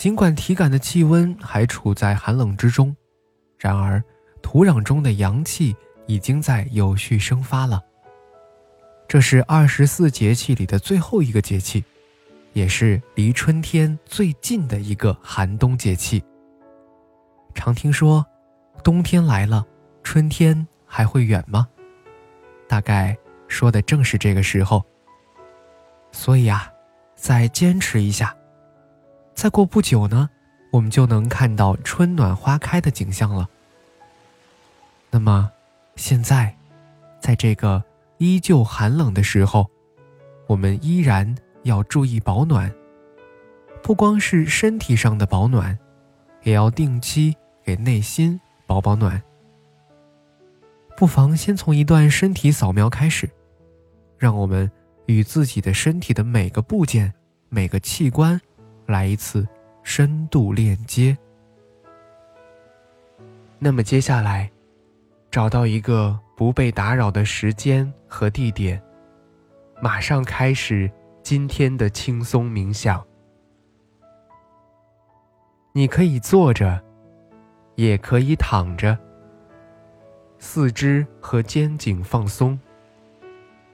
尽管体感的气温还处在寒冷之中，然而土壤中的阳气已经在有序生发了。这是二十四节气里的最后一个节气，也是离春天最近的一个寒冬节气。常听说，冬天来了，春天还会远吗？大概说的正是这个时候。所以啊，再坚持一下。再过不久呢，我们就能看到春暖花开的景象了。那么，现在，在这个依旧寒冷的时候，我们依然要注意保暖。不光是身体上的保暖，也要定期给内心保保暖。不妨先从一段身体扫描开始，让我们与自己的身体的每个部件、每个器官。来一次深度链接。那么接下来，找到一个不被打扰的时间和地点，马上开始今天的轻松冥想。你可以坐着，也可以躺着，四肢和肩颈放松，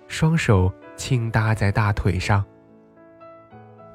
双手轻搭在大腿上。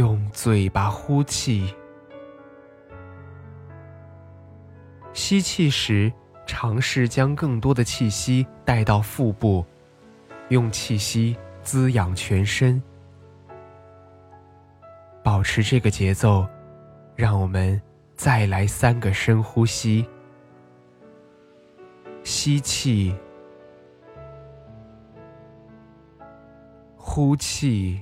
用嘴巴呼气，吸气时尝试将更多的气息带到腹部，用气息滋养全身。保持这个节奏，让我们再来三个深呼吸：吸气，呼气。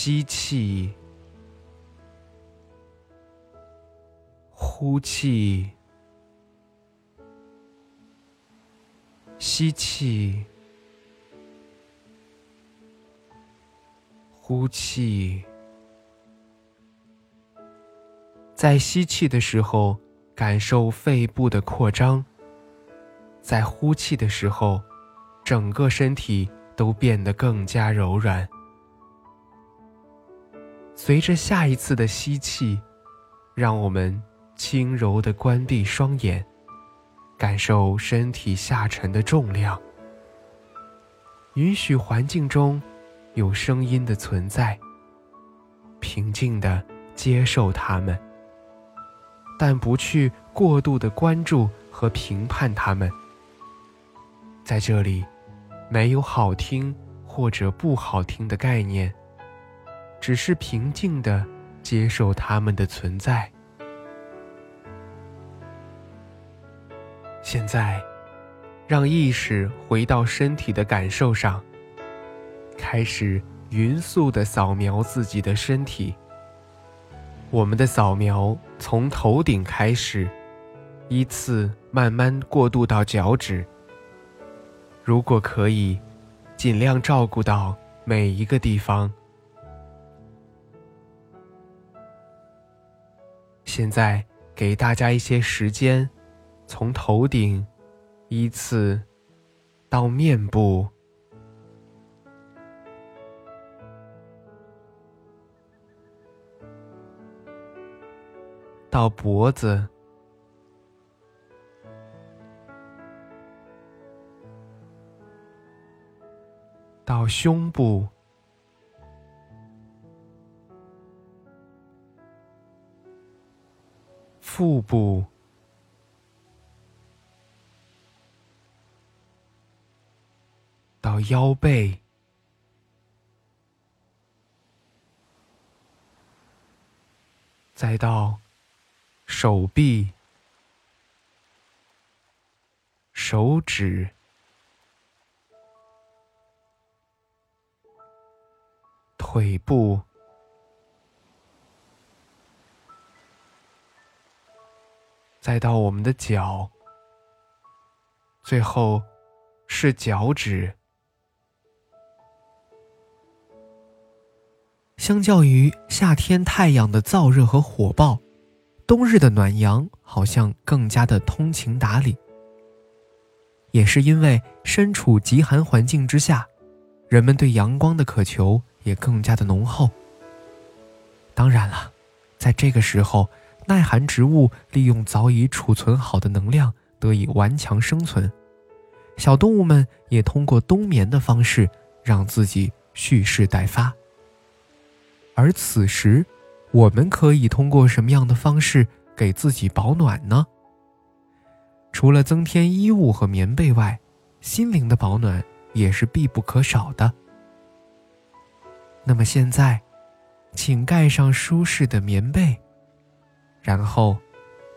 吸气，呼气，吸气，呼气。在吸气的时候，感受肺部的扩张；在呼气的时候，整个身体都变得更加柔软。随着下一次的吸气，让我们轻柔地关闭双眼，感受身体下沉的重量。允许环境中有声音的存在，平静地接受它们，但不去过度的关注和评判它们。在这里，没有好听或者不好听的概念。只是平静的接受他们的存在。现在，让意识回到身体的感受上，开始匀速的扫描自己的身体。我们的扫描从头顶开始，依次慢慢过渡到脚趾。如果可以，尽量照顾到每一个地方。现在给大家一些时间，从头顶依次到面部，到脖子，到胸部。腹部，到腰背，再到手臂、手指。腿部，再到我们的脚，最后是脚趾。相较于夏天太阳的燥热和火爆，冬日的暖阳好像更加的通情达理。也是因为身处极寒环境之下，人们对阳光的渴求。也更加的浓厚。当然了，在这个时候，耐寒植物利用早已储存好的能量得以顽强生存，小动物们也通过冬眠的方式让自己蓄势待发。而此时，我们可以通过什么样的方式给自己保暖呢？除了增添衣物和棉被外，心灵的保暖也是必不可少的。那么现在，请盖上舒适的棉被，然后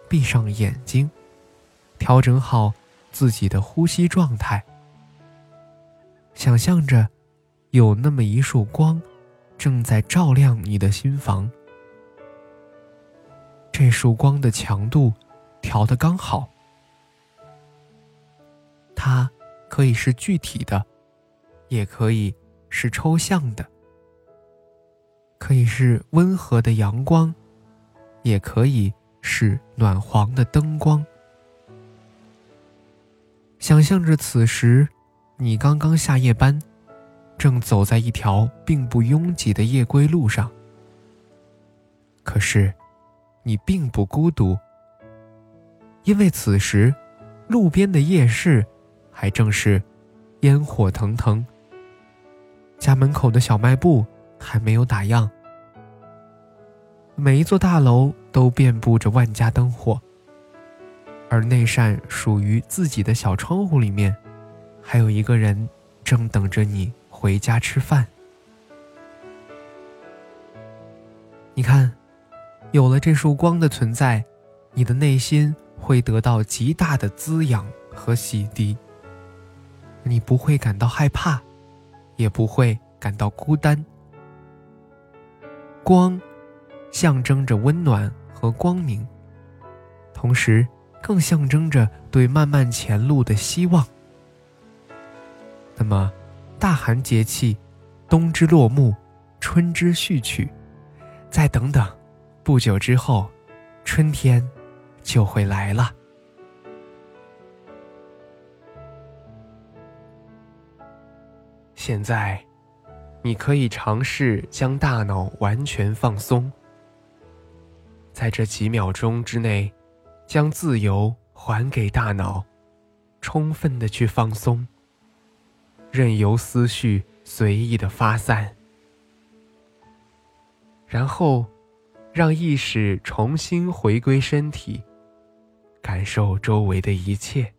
闭上眼睛，调整好自己的呼吸状态。想象着有那么一束光正在照亮你的心房，这束光的强度调得刚好，它可以是具体的，也可以是抽象的。可以是温和的阳光，也可以是暖黄的灯光。想象着此时，你刚刚下夜班，正走在一条并不拥挤的夜归路上。可是，你并不孤独，因为此时，路边的夜市还正是烟火腾腾，家门口的小卖部。还没有打烊，每一座大楼都遍布着万家灯火，而那扇属于自己的小窗户里面，还有一个人正等着你回家吃饭。你看，有了这束光的存在，你的内心会得到极大的滋养和洗涤，你不会感到害怕，也不会感到孤单。光，象征着温暖和光明，同时更象征着对漫漫前路的希望。那么，大寒节气，冬之落幕，春之序曲，再等等，不久之后，春天就会来了。现在。你可以尝试将大脑完全放松，在这几秒钟之内，将自由还给大脑，充分的去放松，任由思绪随意的发散，然后让意识重新回归身体，感受周围的一切。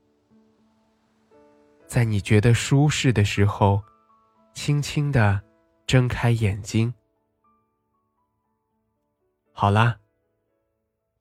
在你觉得舒适的时候，轻轻的。睁开眼睛，好啦。